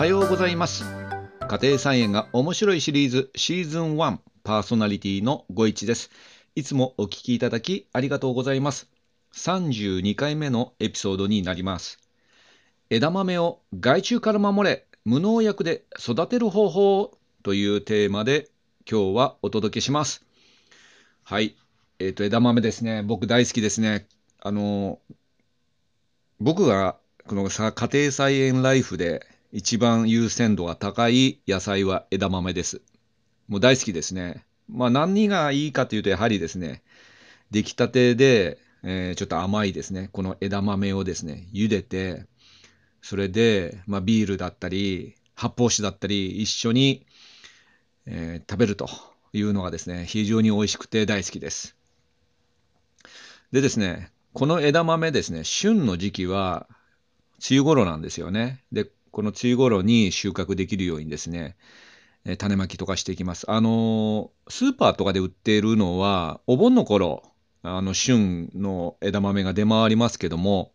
はようございます。家庭菜園が面白いシリーズシーズン1パーソナリティのご一です。いつもお聞きいただきありがとうございます。32回目のエピソードになります。枝豆を害虫から守れ無農薬で育てる方法というテーマで今日はお届けします。はい。えっ、ー、と枝豆ですね。僕大好きですね。あの僕がこのさ家庭菜園ライフで一番優先度が高い野菜は枝豆です。もう大好きですね。まあ何がいいかというとやはりですね、出来たてで、えー、ちょっと甘いですね、この枝豆をですね、茹でて、それで、まあ、ビールだったり、発泡酒だったり、一緒に、えー、食べるというのがですね、非常に美味しくて大好きです。でですね、この枝豆ですね、旬の時期は梅雨頃なんですよね。で、この梅雨頃に収穫できるようにですね、え種まきとかしていきます。あのスーパーとかで売っているのは、お盆の頃、あの旬の枝豆が出回りますけども、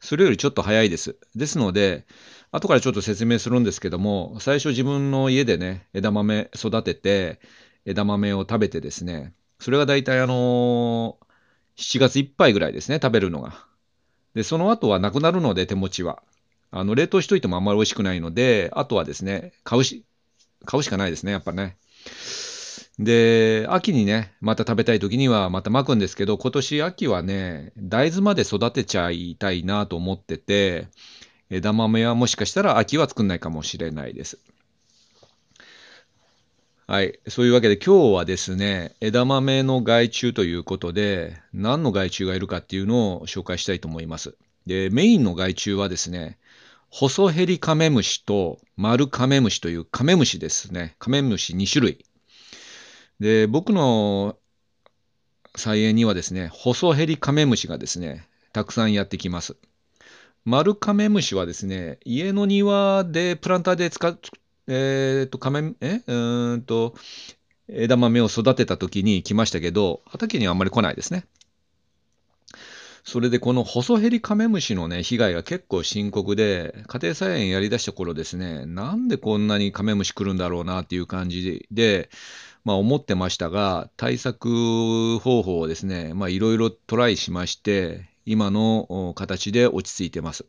それよりちょっと早いです。ですので、後からちょっと説明するんですけども、最初自分の家でね、枝豆育てて、枝豆を食べてですね、それが大体あのー、7月いっぱいぐらいですね、食べるのが。で、その後はなくなるので、手持ちは。あの、冷凍しといてもあんまり美味しくないので、あとはですね、買うし、買うしかないですね、やっぱね。で、秋にね、また食べたい時にはまた巻くんですけど、今年秋はね、大豆まで育てちゃいたいなと思ってて、枝豆はもしかしたら秋は作んないかもしれないです。はい。そういうわけで今日はですね、枝豆の害虫ということで、何の害虫がいるかっていうのを紹介したいと思います。で、メインの害虫はですね、ホソヘリカメムシとマルカメムシというカメムシですね。カメムシ2種類。で、僕の菜園にはですね、ホソヘリカメムシがですね、たくさんやってきます。マルカメムシはですね、家の庭でプランターで使っえっ、と、仮面、え？うんと、枝豆を育てた時に来ましたけど、畑にはあんまり来ないですね。それでこのホソヘリカメムシのね、被害が結構深刻で、家庭菜園やりだした頃ですね、なんでこんなにカメムシ来るんだろうなっていう感じで、まあ思ってましたが、対策方法をですね、まあいろいろトライしまして、今の形で落ち着いてます。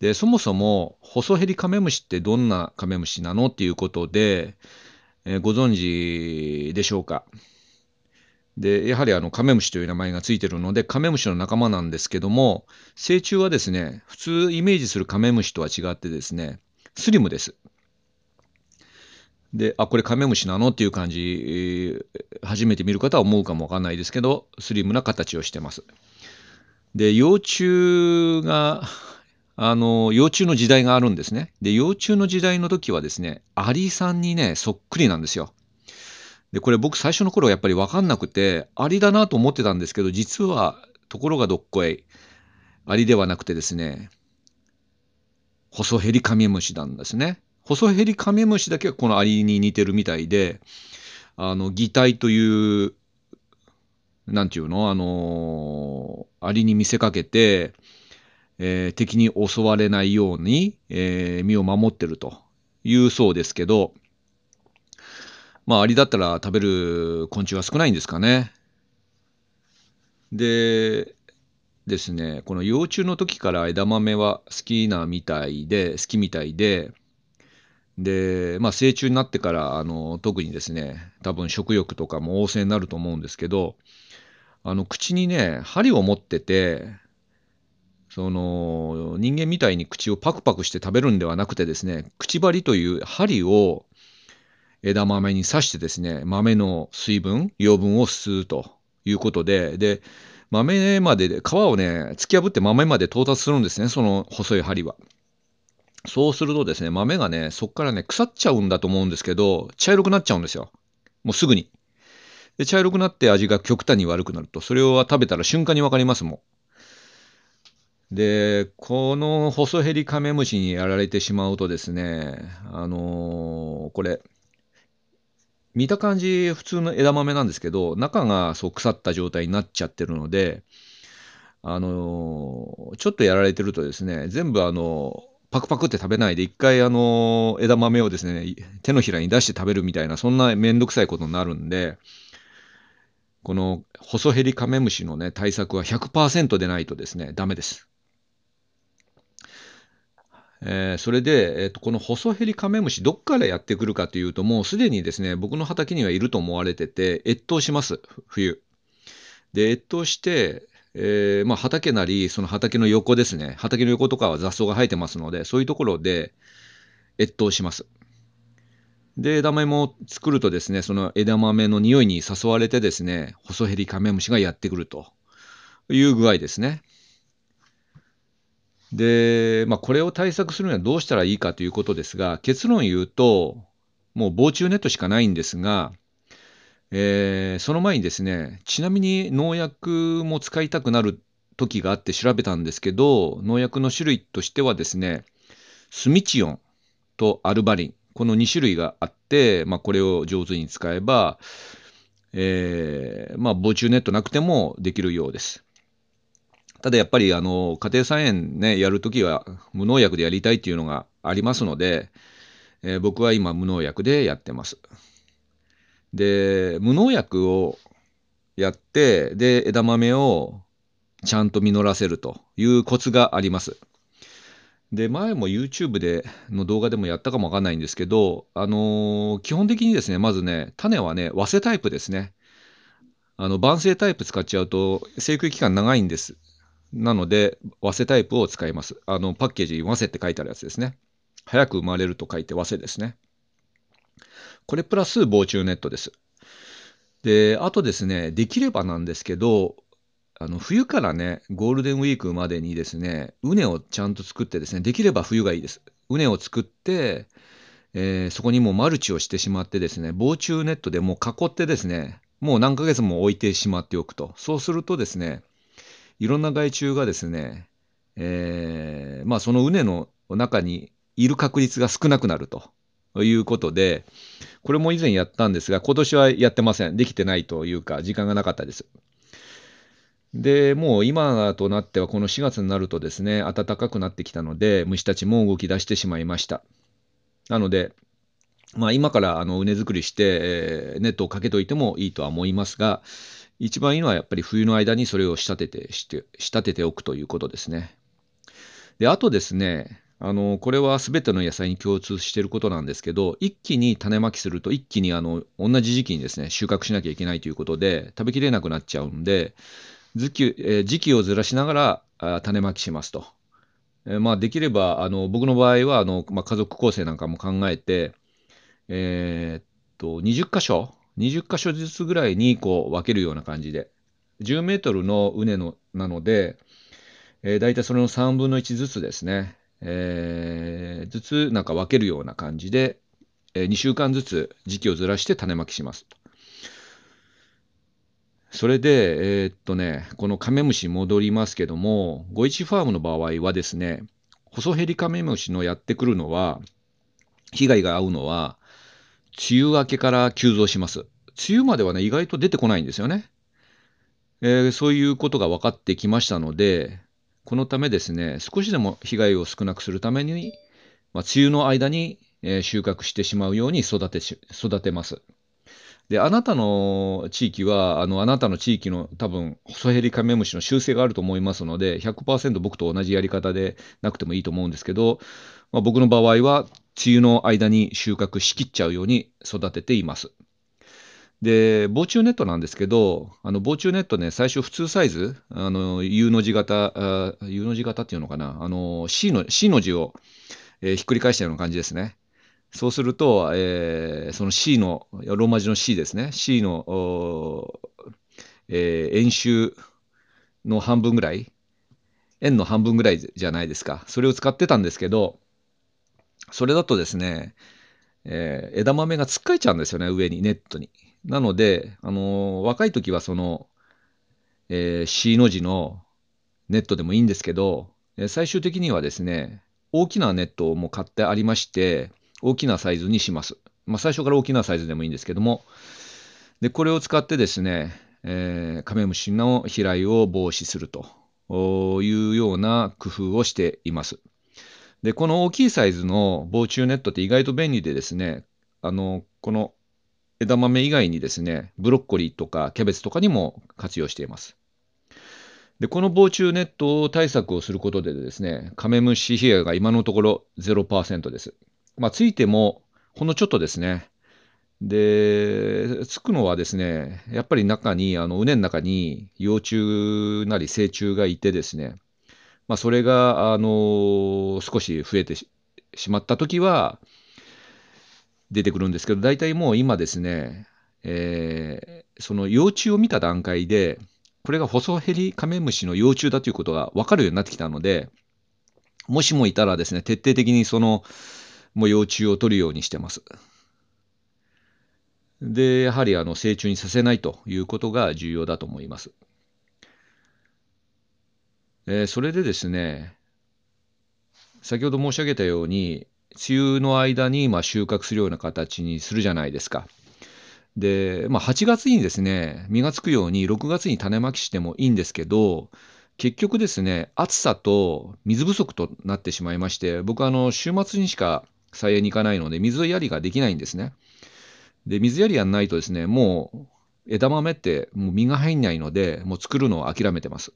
で、そもそも、ホソヘリカメムシってどんなカメムシなのっていうことで、えー、ご存知でしょうか？で、やはりあのカメムシという名前がついてるので、カメムシの仲間なんですけども、成虫はですね、普通イメージするカメムシとは違ってですね、スリムです。で、あ、これカメムシなのっていう感じ、初めて見る方は思うかもわかんないですけど、スリムな形をしてます。で、幼虫があの、幼虫の時代があるんですね。で、幼虫の時代の時はですね、アリさんにね、そっくりなんですよ。で、これ僕最初の頃はやっぱりわかんなくて、アリだなと思ってたんですけど、実は、ところがどっこい、アリではなくてですね、ホソヘリカメムシなんですね。ホソヘリカメムシだけはこのアリに似てるみたいで、あの、擬態という、なんていうのあの、アリに見せかけて、えー、敵に襲われないように、えー、身を守ってるというそうですけど、まあ、アリだったら食べる昆虫は少ないんですかね。で、ですね、この幼虫の時から枝豆は好きなみたいで、好きみたいで、で、まあ、成虫になってから、あの、特にですね、多分食欲とかも旺盛になると思うんですけど、あの、口にね、針を持ってて、その人間みたいに口をパクパクして食べるんではなくてですね、口張りという針を枝豆に刺してですね、豆の水分、養分を吸うということで、で、豆まで、皮をね、突き破って豆まで到達するんですね、その細い針は。そうするとですね、豆がね、そこからね、腐っちゃうんだと思うんですけど、茶色くなっちゃうんですよ。もうすぐに。で、茶色くなって味が極端に悪くなると、それを食べたら瞬間にわかりますもん。で、このホソヘリカメムシにやられてしまうとですね、あのー、これ、見た感じ普通の枝豆なんですけど、中がそう腐った状態になっちゃってるので、あのー、ちょっとやられてるとですね、全部あの、パクパクって食べないで、一回あの枝豆をですね、手のひらに出して食べるみたいな、そんなめんどくさいことになるんで、この細ヘリカメムシのね、対策は100%でないとですね、ダメです。えー、それで、えーと、この細ヘリカメムシ、どっからやってくるかというと、もうすでにですね、僕の畑にはいると思われてて、越冬します、冬。で、越冬して、えー、まあ、畑なり、その畑の横ですね、畑の横とかは雑草が生えてますので、そういうところで越冬します。で、枝豆も作るとですね、その枝豆の匂いに誘われてですね、細ヘリカメムシがやってくるという具合ですね。で、まあ、これを対策するにはどうしたらいいかということですが、結論言うと、もう防虫ネットしかないんですが、えー、その前にですね、ちなみに農薬も使いたくなる時があって調べたんですけど、農薬の種類としてはですね、スミチオンとアルバリン、この2種類があって、まあ、これを上手に使えば、えー、まあ、防虫ネットなくてもできるようです。ただやっぱりあの家庭菜園ね、やるときは無農薬でやりたいっていうのがありますので、えー、僕は今無農薬でやってます。で、無農薬をやって、で、枝豆をちゃんと実らせるというコツがあります。で、前も YouTube での動画でもやったかもわかんないんですけど、あのー、基本的にですね、まずね、種はね、和製タイプですね。あの、晩成タイプ使っちゃうと、生育期間長いんです。なので、和製タイプを使います。あの、パッケージに和製って書いてあるやつですね。早く生まれると書いて和製ですね。これプラス防虫ネットです。で、あとですね、できればなんですけど、あの冬からね、ゴールデンウィークまでにですね、畝をちゃんと作ってですね、できれば冬がいいです。畝を作って、えー、そこにもうマルチをしてしまってですね、防虫ネットでもう囲ってですね、もう何ヶ月も置いてしまっておくと。そうするとですね、いろんな害虫がですね、えー、まあその畝の中にいる確率が少なくなるということで、これも以前やったんですが、今年はやってません。できてないというか、時間がなかったです。で、もう今となってはこの4月になるとですね、暖かくなってきたので、虫たちも動き出してしまいました。なので、まあ今からあの畝作りして、えー、ネットをかけといてもいいとは思いますが、一番いいのはやっぱり冬の間にそれを仕立ててして仕立てておくということですね。であとですねあのこれは全ての野菜に共通していることなんですけど一気に種まきすると一気にあの同じ時期にですね収穫しなきゃいけないということで食べきれなくなっちゃうんで時期,、えー、時期をずらしながらあ種まきしますと。えー、まあ、できればあの僕の場合はあの、まあ、家族構成なんかも考えて、えー、っと20箇所20箇所ずつぐらいにこう分けるような感じで、10メートルの畝のなので、えー、大体それの3分の1ずつですね、えー、ずつなんか分けるような感じで、えー、2週間ずつ時期をずらして種まきしますと。それで、えー、っとね、このカメムシ戻りますけども、ゴイチファームの場合はですね、細ヘリカメムシのやってくるのは、被害が合うのは、梅雨明けから急増します。梅雨まではね、意外と出てこないんですよね。えー、そういうことが分かってきましたので、このためですね、少しでも被害を少なくするために、まあ、梅雨の間に、え、収穫してしまうように育てし育てます。で、あなたの地域は、あの、あなたの地域の多分、細ヘリカメムシの習性があると思いますので、100%僕と同じやり方でなくてもいいと思うんですけど、まあ、僕の場合は、梅雨の間に収穫しきっちゃうように育てています。で、防虫ネットなんですけど、あの防虫ネットね、最初普通サイズ、あの U の字型、U の字型っていうのかな、あの C の C の字を、えー、ひっくり返したような感じですね。そうすると、えー、その C の、ローマ字の C ですね、C の、えー、円周の半分ぐらい、円の半分ぐらいじゃないですか。それを使ってたんですけど、それだとですね、えー、枝豆がつっかえちゃうんですよね、上に、ネットに。なので、あのー、若い時はその、えー、C の字のネットでもいいんですけど、え最終的にはですね、大きなネットをもう買ってありまして、大きなサイズにします。まあ、最初から大きなサイズでもいいんですけども、で、これを使ってですね、えー、カメムシの飛来を防止するというような工夫をしています。で、この大きいサイズの防虫ネットって意外と便利でですね、あの、この枝豆以外にですね、ブロッコリーとかキャベツとかにも活用しています。で、この防虫ネット対策をすることでですね、カメムシ被害が今のところ0%です。まあ、ついてもほんのちょっとですね。で、つくのはですね、やっぱり中に、あの、畝の中に幼虫なり成虫がいてですね、まあ、それが、あの、少し増えてしまったときは、出てくるんですけど、大体もう今ですね、えー、その幼虫を見た段階で、これが細ヘリカメムシの幼虫だということが分かるようになってきたので、もしもいたらですね、徹底的にその、もう幼虫を取るようにしてます。で、やはりあの成虫にさせないということが重要だと思います。えー、それでですね、先ほど申し上げたように、梅雨の間にま収穫するような形にするじゃないですか。で、まあ、8月にですね、実がつくように6月に種まきしてもいいんですけど、結局ですね、暑さと水不足となってしまいまして、僕はあの週末にしか菜園に行かないので、水やりができないんですね。で、水やりやんないとですね、もう枝豆ってもう実が入んないので、もう作るのを諦めてます。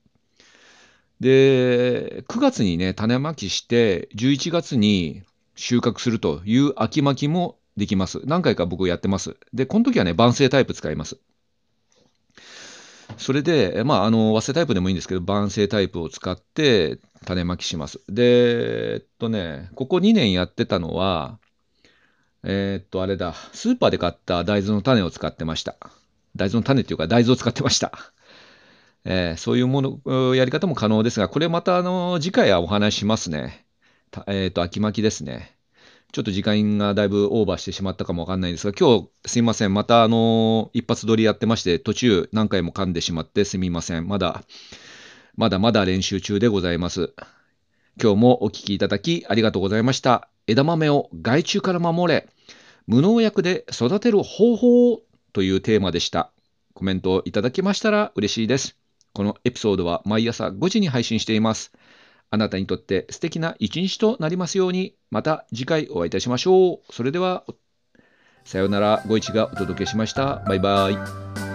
で、9月にね、種まきして、11月に収穫するという秋巻きもできます。何回か僕やってます。で、この時はね、晩成タイプ使います。それで、まあ、あの、和製タイプでもいいんですけど、晩成タイプを使って種まきします。で、えっとね、ここ2年やってたのは、えー、っと、あれだ、スーパーで買った大豆の種を使ってました。大豆の種っていうか、大豆を使ってました。えー、そういうもの、やり方も可能ですが、これまた、あの、次回はお話ししますね。えー、っと、秋巻きですね。ちょっと時間がだいぶオーバーしてしまったかもわかんないんですが、今日すいません。またあの一発撮りやってまして、途中何回も噛んでしまってすみません。まだ、まだまだ練習中でございます。今日もお聴きいただきありがとうございました。枝豆を害虫から守れ、無農薬で育てる方法というテーマでした。コメントをいただけましたら嬉しいです。このエピソードは毎朝5時に配信しています。あなたにとって素敵な一日となりますように、また次回お会いいたしましょう。それでは、さようなら、ご一がお届けしました。バイバイ。